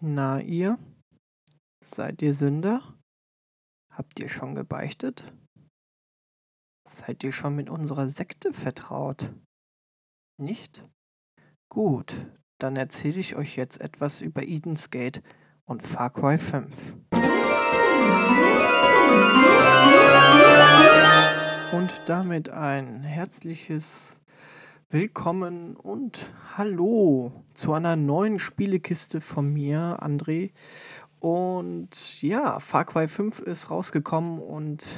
Na ihr? Seid ihr Sünder? Habt ihr schon gebeichtet? Seid ihr schon mit unserer Sekte vertraut? Nicht? Gut, dann erzähle ich euch jetzt etwas über Eden's Gate und Far Cry 5. Und damit ein herzliches Willkommen und Hallo zu einer neuen Spielekiste von mir, André. Und ja, Far Cry 5 ist rausgekommen und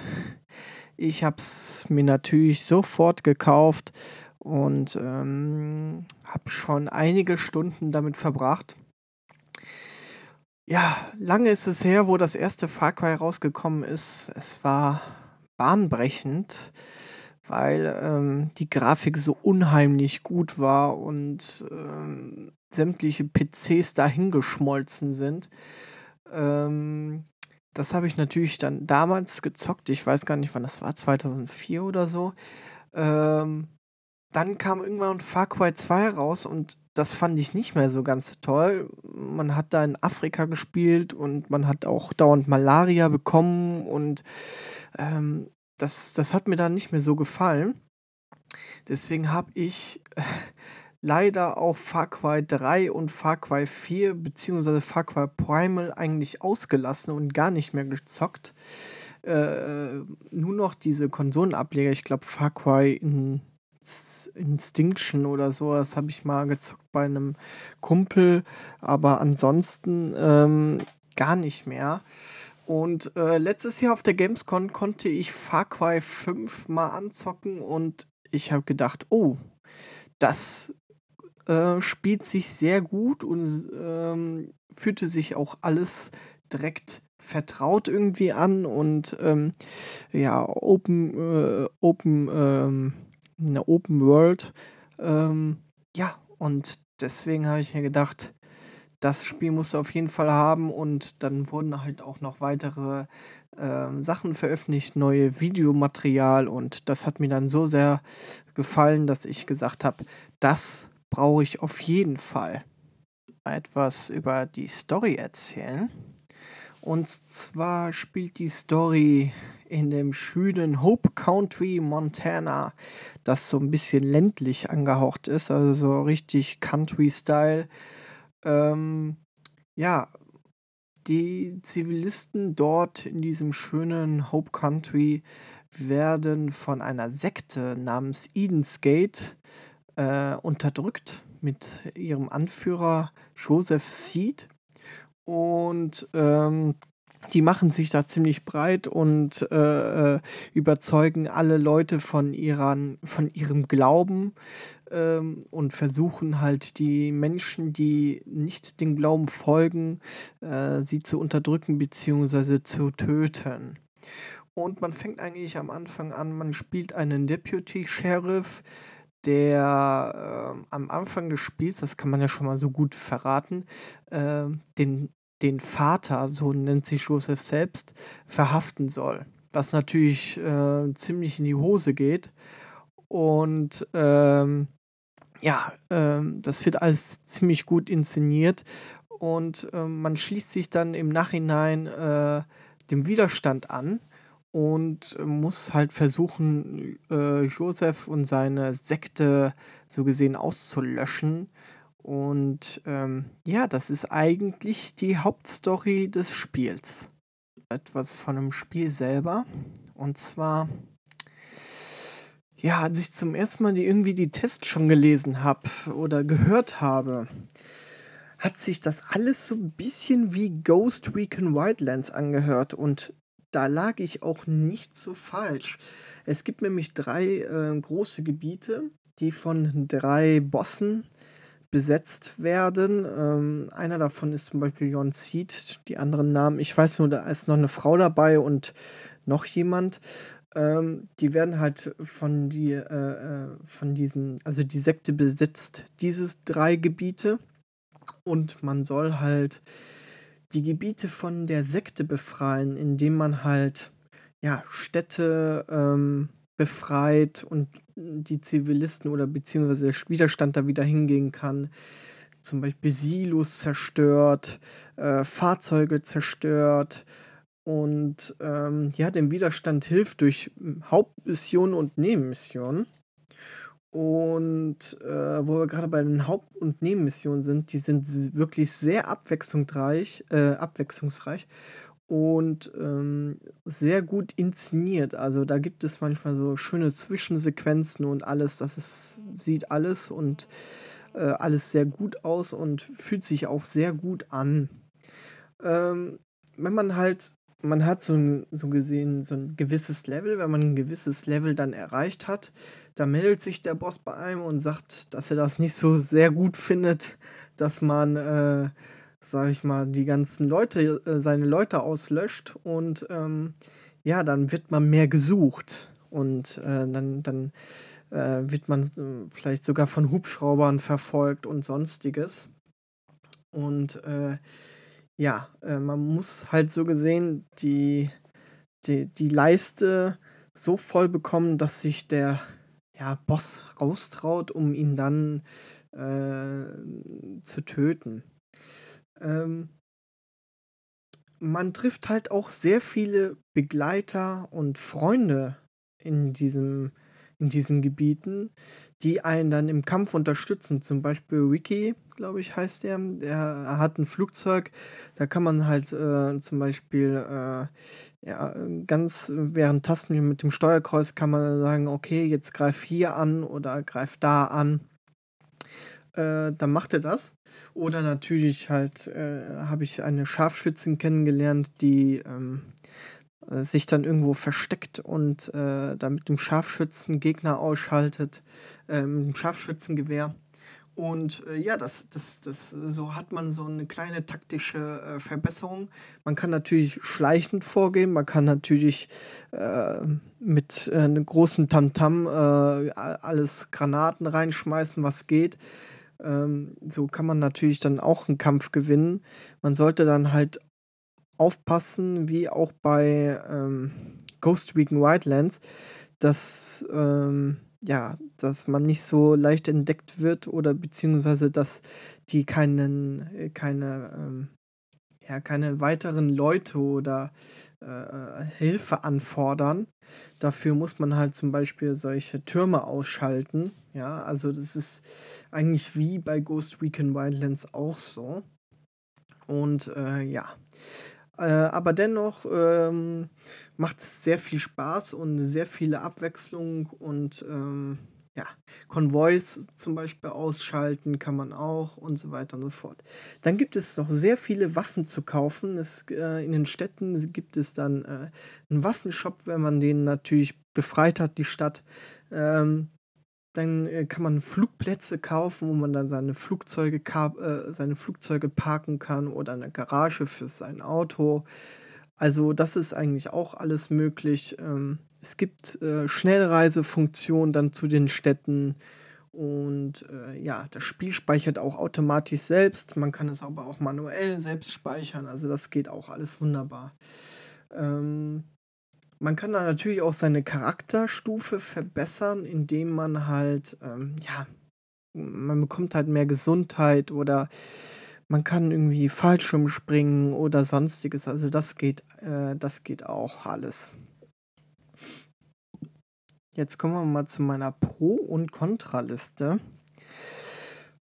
ich habe es mir natürlich sofort gekauft und ähm, habe schon einige Stunden damit verbracht. Ja, lange ist es her, wo das erste Far Cry rausgekommen ist. Es war bahnbrechend weil ähm, die Grafik so unheimlich gut war und ähm, sämtliche PCs dahingeschmolzen sind. Ähm, das habe ich natürlich dann damals gezockt. Ich weiß gar nicht, wann das war, 2004 oder so. Ähm, dann kam irgendwann Far Cry 2 raus und das fand ich nicht mehr so ganz toll. Man hat da in Afrika gespielt und man hat auch dauernd Malaria bekommen und ähm, das, das hat mir dann nicht mehr so gefallen. Deswegen habe ich äh, leider auch Far Cry 3 und Far Cry 4 beziehungsweise Far Cry Primal eigentlich ausgelassen und gar nicht mehr gezockt. Äh, nur noch diese Konsolenableger, ich glaube Far Cry in Instinction oder so, das habe ich mal gezockt bei einem Kumpel, aber ansonsten ähm, gar nicht mehr. Und äh, letztes Jahr auf der Gamescom konnte ich Far Cry 5 mal anzocken und ich habe gedacht, oh, das äh, spielt sich sehr gut und ähm, fühlte sich auch alles direkt vertraut irgendwie an und ähm, ja, Open, äh, Open, ähm, eine Open World. Ähm, ja, und deswegen habe ich mir gedacht, das Spiel musst du auf jeden Fall haben und dann wurden halt auch noch weitere äh, Sachen veröffentlicht, neue Videomaterial und das hat mir dann so sehr gefallen, dass ich gesagt habe, das brauche ich auf jeden Fall. Etwas über die Story erzählen. Und zwar spielt die Story in dem schönen Hope Country, Montana, das so ein bisschen ländlich angehaucht ist, also so richtig Country-Style. Ähm, ja, die Zivilisten dort in diesem schönen Hope Country werden von einer Sekte namens Eden's Gate äh, unterdrückt mit ihrem Anführer Joseph Seed. Und ähm, die machen sich da ziemlich breit und äh, äh, überzeugen alle Leute von, ihren, von ihrem Glauben ähm, und versuchen halt die Menschen, die nicht dem Glauben folgen, äh, sie zu unterdrücken bzw. zu töten. Und man fängt eigentlich am Anfang an, man spielt einen Deputy Sheriff, der äh, am Anfang des Spiels, das kann man ja schon mal so gut verraten, äh, den den Vater, so nennt sich Joseph selbst, verhaften soll. Was natürlich äh, ziemlich in die Hose geht. Und ähm, ja, ähm, das wird alles ziemlich gut inszeniert. Und äh, man schließt sich dann im Nachhinein äh, dem Widerstand an und muss halt versuchen, äh, Joseph und seine Sekte so gesehen auszulöschen und ähm, ja, das ist eigentlich die Hauptstory des Spiels. Etwas von dem Spiel selber. Und zwar, ja, als ich zum ersten Mal die, irgendwie die Tests schon gelesen habe oder gehört habe, hat sich das alles so ein bisschen wie Ghost Recon Wildlands angehört. Und da lag ich auch nicht so falsch. Es gibt nämlich drei äh, große Gebiete, die von drei Bossen besetzt werden. Ähm, einer davon ist zum Beispiel Jon Seed, die anderen Namen, ich weiß nur, da ist noch eine Frau dabei und noch jemand. Ähm, die werden halt von, die, äh, äh von diesem, also die Sekte besitzt dieses drei Gebiete und man soll halt die Gebiete von der Sekte befreien, indem man halt ja Städte ähm, befreit und die Zivilisten oder beziehungsweise der Widerstand da wieder hingehen kann. zum Beispiel Silos zerstört, äh, Fahrzeuge zerstört und ähm, ja, dem Widerstand hilft durch Hauptmissionen und Nebenmissionen. Und äh, wo wir gerade bei den Haupt- und Nebenmissionen sind, die sind wirklich sehr abwechslungsreich, äh, abwechslungsreich und ähm, sehr gut inszeniert. Also da gibt es manchmal so schöne Zwischensequenzen und alles. Das ist, sieht alles und äh, alles sehr gut aus und fühlt sich auch sehr gut an. Ähm, wenn man halt, man hat so, ein, so gesehen so ein gewisses Level, wenn man ein gewisses Level dann erreicht hat, da meldet sich der Boss bei einem und sagt, dass er das nicht so sehr gut findet, dass man äh, sage ich mal, die ganzen Leute, äh, seine Leute auslöscht und ähm, ja, dann wird man mehr gesucht und äh, dann, dann äh, wird man äh, vielleicht sogar von Hubschraubern verfolgt und sonstiges. Und äh, ja, äh, man muss halt so gesehen die, die, die Leiste so voll bekommen, dass sich der ja, Boss raustraut, um ihn dann zu töten. Ähm, man trifft halt auch sehr viele Begleiter und Freunde in diesem in diesen Gebieten, die einen dann im Kampf unterstützen. Zum Beispiel Wiki, glaube ich, heißt der. Der hat ein Flugzeug, da kann man halt äh, zum Beispiel äh, ja, ganz während Tasten mit dem Steuerkreuz kann man sagen, okay, jetzt greif hier an oder greif da an äh, dann macht er das. Oder natürlich halt äh, habe ich eine Scharfschützin kennengelernt, die ähm, äh, sich dann irgendwo versteckt und äh, dann mit dem Scharfschützen Gegner ausschaltet, äh, mit dem Scharfschützengewehr. Und äh, ja, das, das, das, so hat man so eine kleine taktische äh, Verbesserung. Man kann natürlich schleichend vorgehen, man kann natürlich äh, mit äh, einem großen Tamtam -Tam, alles Granaten reinschmeißen, was geht. Ähm, so kann man natürlich dann auch einen Kampf gewinnen. Man sollte dann halt aufpassen, wie auch bei ähm, Ghost Recon Wildlands, dass, ähm, ja, dass man nicht so leicht entdeckt wird oder beziehungsweise dass die keinen, äh, keine, ähm, ja, keine weiteren Leute oder äh, Hilfe anfordern. Dafür muss man halt zum Beispiel solche Türme ausschalten. Ja, also das ist eigentlich wie bei Ghost Recon Wildlands auch so. Und äh, ja. Äh, aber dennoch ähm, macht es sehr viel Spaß und sehr viele Abwechslung und ähm, ja, Konvois zum Beispiel ausschalten kann man auch und so weiter und so fort. Dann gibt es noch sehr viele Waffen zu kaufen. Es, äh, in den Städten gibt es dann äh, einen Waffenshop, wenn man den natürlich befreit hat, die Stadt. Ähm, dann äh, kann man Flugplätze kaufen, wo man dann seine Flugzeuge, äh, seine Flugzeuge parken kann oder eine Garage für sein Auto. Also das ist eigentlich auch alles möglich. Ähm, es gibt äh, Schnellreisefunktionen dann zu den Städten. Und äh, ja, das Spiel speichert auch automatisch selbst. Man kann es aber auch manuell selbst speichern. Also das geht auch alles wunderbar. Ähm, man kann dann natürlich auch seine Charakterstufe verbessern, indem man halt, ähm, ja, man bekommt halt mehr Gesundheit oder man kann irgendwie Fallschirm springen oder sonstiges. Also das geht, äh, das geht auch alles. Jetzt kommen wir mal zu meiner Pro- und Kontraliste.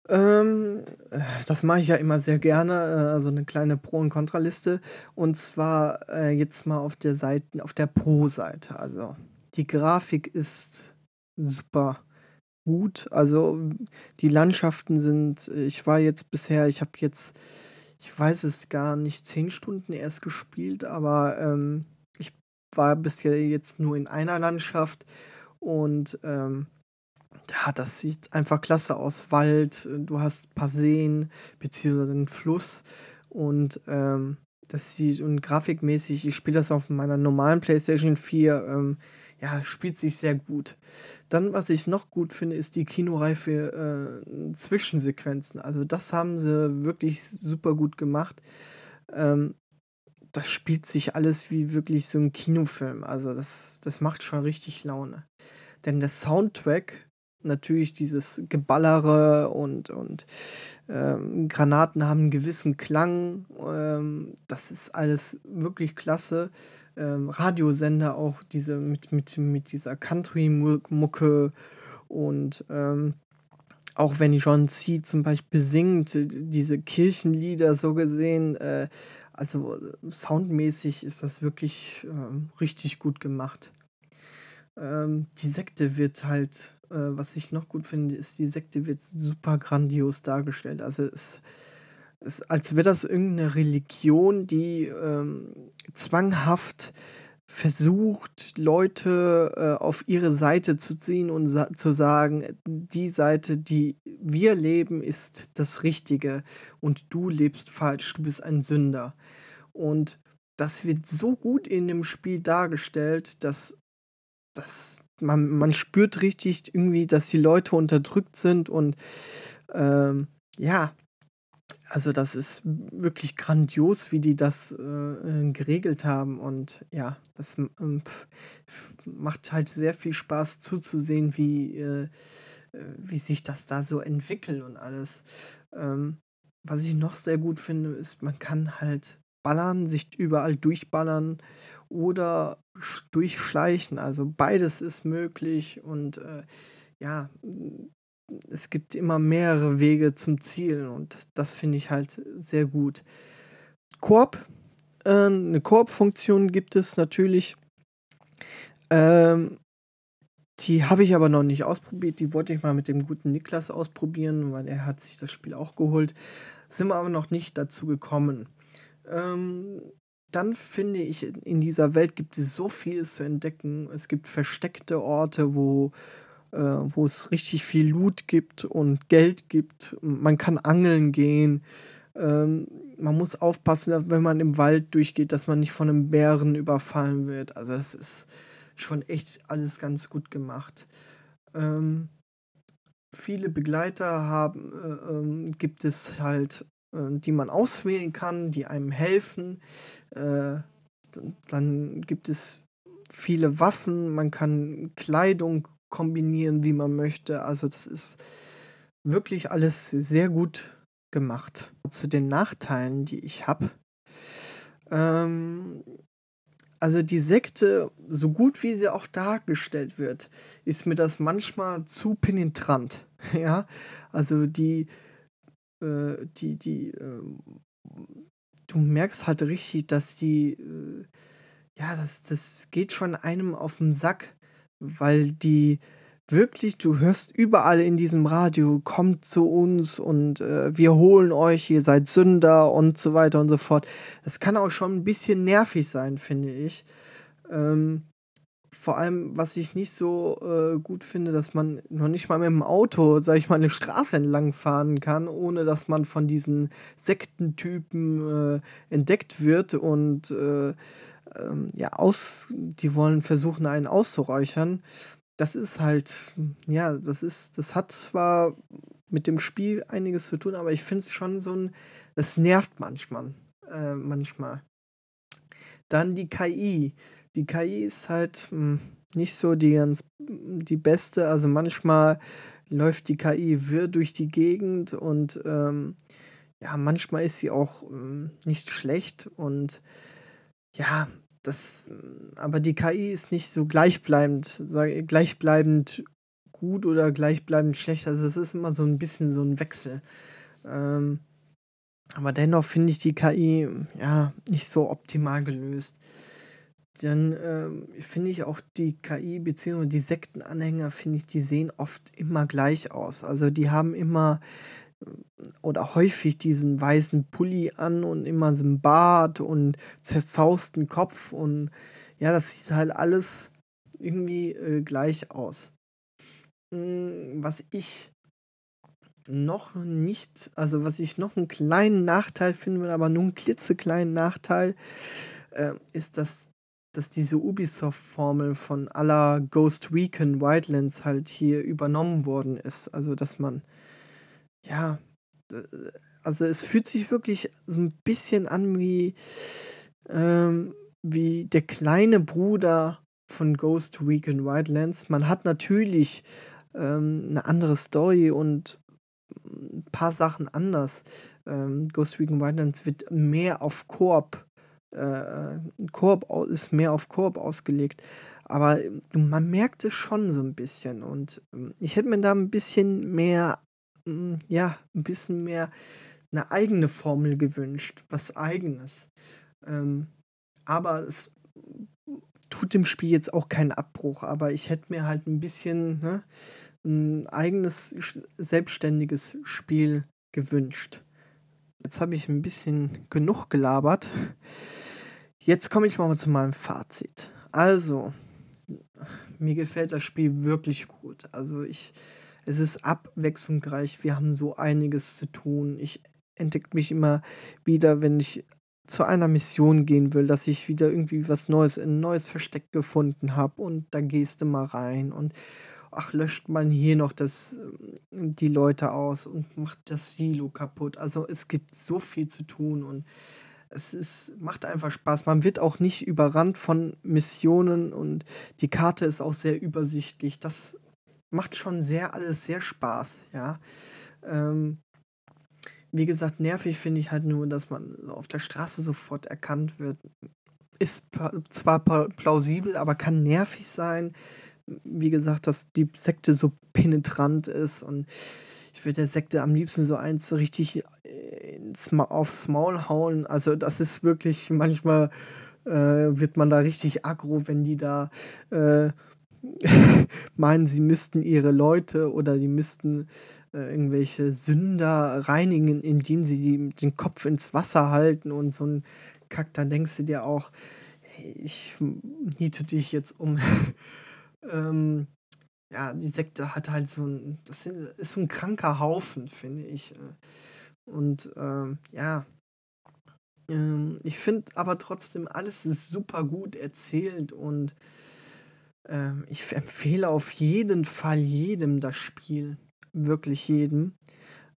Ähm, das mache ich ja immer sehr gerne, äh, also eine kleine Pro- und Kontraliste. Und zwar äh, jetzt mal auf der Seite, auf der Pro-Seite. Also die Grafik ist super gut. Also die Landschaften sind, ich war jetzt bisher, ich habe jetzt, ich weiß es gar nicht, zehn Stunden erst gespielt, aber ähm, war bisher jetzt nur in einer Landschaft und ähm, ja, das sieht einfach klasse aus. Wald, du hast ein paar Seen, beziehungsweise einen Fluss und ähm, das sieht und grafikmäßig, ich spiele das auf meiner normalen PlayStation 4, ähm, ja, spielt sich sehr gut. Dann, was ich noch gut finde, ist die kinoreife äh, Zwischensequenzen. Also, das haben sie wirklich super gut gemacht. Ähm, das spielt sich alles wie wirklich so ein Kinofilm. Also das, das macht schon richtig Laune. Denn der Soundtrack natürlich dieses Geballere und, und ähm, Granaten haben einen gewissen Klang. Ähm, das ist alles wirklich klasse. Ähm, Radiosender auch diese mit, mit, mit dieser Country-Mucke und ähm, auch wenn John C. zum Beispiel singt, diese Kirchenlieder so gesehen, äh, also soundmäßig ist das wirklich äh, richtig gut gemacht. Ähm, die Sekte wird halt äh, was ich noch gut finde, ist, die Sekte wird super grandios dargestellt. Also es ist, als wäre das irgendeine Religion, die ähm, zwanghaft versucht, Leute äh, auf ihre Seite zu ziehen und sa zu sagen, die Seite, die wir leben, ist das Richtige und du lebst falsch, du bist ein Sünder. Und das wird so gut in dem Spiel dargestellt, dass das man, man spürt richtig irgendwie, dass die Leute unterdrückt sind und ähm, ja, also das ist wirklich grandios, wie die das äh, äh geregelt haben und ja, das ähm, macht halt sehr viel Spaß zuzusehen, wie, äh, äh, wie sich das da so entwickelt und alles. Ähm, was ich noch sehr gut finde, ist, man kann halt ballern, sich überall durchballern oder durchschleichen. Also beides ist möglich und äh, ja, es gibt immer mehrere Wege zum Ziel und das finde ich halt sehr gut. Koop, äh, eine Koop-Funktion gibt es natürlich. Ähm, die habe ich aber noch nicht ausprobiert. Die wollte ich mal mit dem guten Niklas ausprobieren, weil er hat sich das Spiel auch geholt. Sind wir aber noch nicht dazu gekommen. Ähm, dann finde ich, in dieser Welt gibt es so vieles zu entdecken. Es gibt versteckte Orte, wo, äh, wo es richtig viel Loot gibt und Geld gibt. Man kann angeln gehen. Ähm, man muss aufpassen, wenn man im Wald durchgeht, dass man nicht von einem Bären überfallen wird. Also es ist schon echt alles ganz gut gemacht. Ähm, viele Begleiter haben, äh, ähm, gibt es halt die man auswählen kann, die einem helfen. Äh, dann gibt es viele Waffen, man kann Kleidung kombinieren, wie man möchte. Also das ist wirklich alles sehr gut gemacht. Zu den Nachteilen, die ich habe. Ähm, also die Sekte, so gut wie sie auch dargestellt wird, ist mir das manchmal zu penetrant. Ja, also die äh, die, die, äh, du merkst halt richtig, dass die, äh, ja, das, das geht schon einem auf den Sack, weil die wirklich, du hörst überall in diesem Radio, kommt zu uns und äh, wir holen euch, ihr seid Sünder und so weiter und so fort. Das kann auch schon ein bisschen nervig sein, finde ich. Ähm, vor allem, was ich nicht so äh, gut finde, dass man noch nicht mal mit dem Auto, sag ich mal, eine Straße entlang fahren kann, ohne dass man von diesen Sektentypen äh, entdeckt wird und äh, ähm, ja, aus, die wollen versuchen, einen auszuräuchern. Das ist halt, ja, das ist, das hat zwar mit dem Spiel einiges zu tun, aber ich finde es schon so ein, das nervt manchmal, äh, manchmal. Dann die KI die KI ist halt hm, nicht so die ganz die beste. Also manchmal läuft die KI wirr durch die Gegend und ähm, ja, manchmal ist sie auch ähm, nicht schlecht und ja, das, aber die KI ist nicht so gleichbleibend, sag, gleichbleibend gut oder gleichbleibend schlecht. Also es ist immer so ein bisschen so ein Wechsel. Ähm, aber dennoch finde ich die KI ja nicht so optimal gelöst dann ähm, finde ich auch die KI bzw. die Sektenanhänger, finde ich, die sehen oft immer gleich aus. Also die haben immer äh, oder häufig diesen weißen Pulli an und immer so einen Bart und zerzausten Kopf und ja, das sieht halt alles irgendwie äh, gleich aus. Hm, was ich noch nicht, also was ich noch einen kleinen Nachteil finde, aber nur einen klitzekleinen Nachteil, äh, ist, dass dass diese Ubisoft-Formel von aller Ghost Recon Wildlands halt hier übernommen worden ist. Also, dass man, ja, also es fühlt sich wirklich so ein bisschen an wie, ähm, wie der kleine Bruder von Ghost Recon Wildlands. Man hat natürlich ähm, 'ne andere Story und 'n paar Sachen anders. Ähm, Ghost Recon Wildlands wird mehr auf Koop äh, äh, Koop ist mehr auf Koop ausgelegt. Aber, ähm, man merkt es schon so 'n bisschen und, hm, ich hätte mir da 'n bisschen mehr hm, ja, 'n bisschen mehr 'ne eigene Formel gewünscht, was Eigenes. Ähm, aber es tut dem Spiel jetzt auch keinen Abbruch, aber ich hätte mir halt 'n bisschen, ne, 'n eigenes selbstständiges Spiel gewünscht. Jetzt habe ich 'n bisschen genug gelabert. Jetzt komme ich mal zu meinem Fazit. Also, mir gefällt das Spiel wirklich gut. Also, ich es ist abwechslungsreich. Wir haben so einiges zu tun. Ich entdecke mich immer wieder, wenn ich zu einer Mission gehen will, dass ich wieder irgendwie was Neues 'n neues Versteck gefunden habe und da gehst du mal rein und ach, löscht man hier noch das ähm, die Leute aus und macht das Silo kaputt. Also, es gibt so viel zu tun und es ist macht einfach Spaß. Man wird auch nicht überrannt von Missionen und die Karte ist auch sehr übersichtlich. Das macht schon sehr alles sehr Spaß, ja. Ähm, wie gesagt, nervig finde ich halt nur, dass man auf der Straße sofort erkannt wird. Ist zwar plausibel, aber kann nervig sein. Wie gesagt, dass die Sekte so penetrant ist und ich würde der Sekte am liebsten so eins richtig, aufs Maul hauen. Also, das ist wirklich manchmal, äh, wird man da richtig aggro, wenn die da, äh, meinen, sie müssten ihre Leute oder die müssten, äh, irgendwelche Sünder reinigen, indem sie die den Kopf ins Wasser halten und so 'n Kack. Dann denkst du dir auch: „Hey, ich niete dich jetzt um.“ Ähm, ja, die Sekte hat halt so 'n das ist so 'n kranker Haufen, finde ich. Und, ähm, ja. Ähm, ich finde aber trotzdem, alles ist super gut erzählt und, ähm, ich empfehle auf jeden Fall jedem das Spiel, wirklich jedem.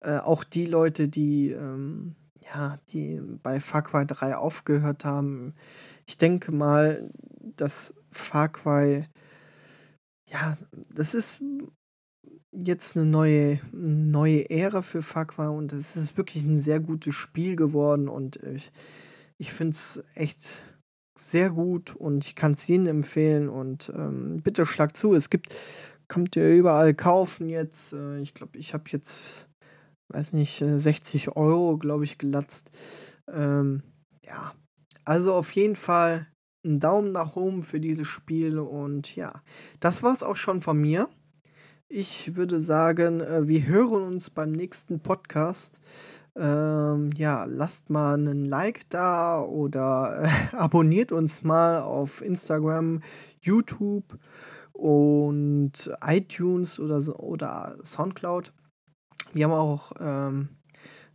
Äh, auch die Leute, die, ähm ja, die bei Far Cry 3 aufgehört haben. Ich denke mal, dass Far Cry ja, das ist jetzt 'ne neue neue Ära für Cry und es ist wirklich 'n sehr gutes Spiel geworden und ich ich finde es echt sehr gut und ich kann's jedem empfehlen und, ähm, bitte schlagt zu. Es gibt könnt ihr überall kaufen jetzt. Äh, ich glaube, ich habe jetzt, weiß nicht, äh, 60 €, glaube ich, gelatzt. Ähm, ja. Also, auf jeden Fall 'n Daumen nach oben für dieses Spiel und ja, das war's auch schon von mir. Ich würde sagen, äh, wir hören uns beim nächsten Podcast. Ähm, ja, lasst mal 'nen Like da oder, äh, abonniert uns mal auf Instagram, YouTube und iTunes oder so oder Soundcloud. Wir haben auch, ähm,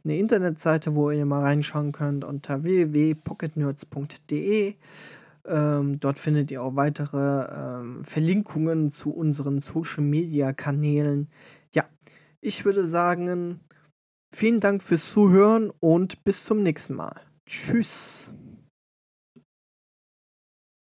'ne Internetseite, wo ihr mal reinschauen könnt unter www.pocketnerds.de. Ähm, dort findet ihr auch weitere, ähm, Verlinkungen zu unseren Social-Media-Kanälen. Ja, ich würde sagen, vielen Dank fürs Zuhören und bis zum nächsten Mal. Tschüss.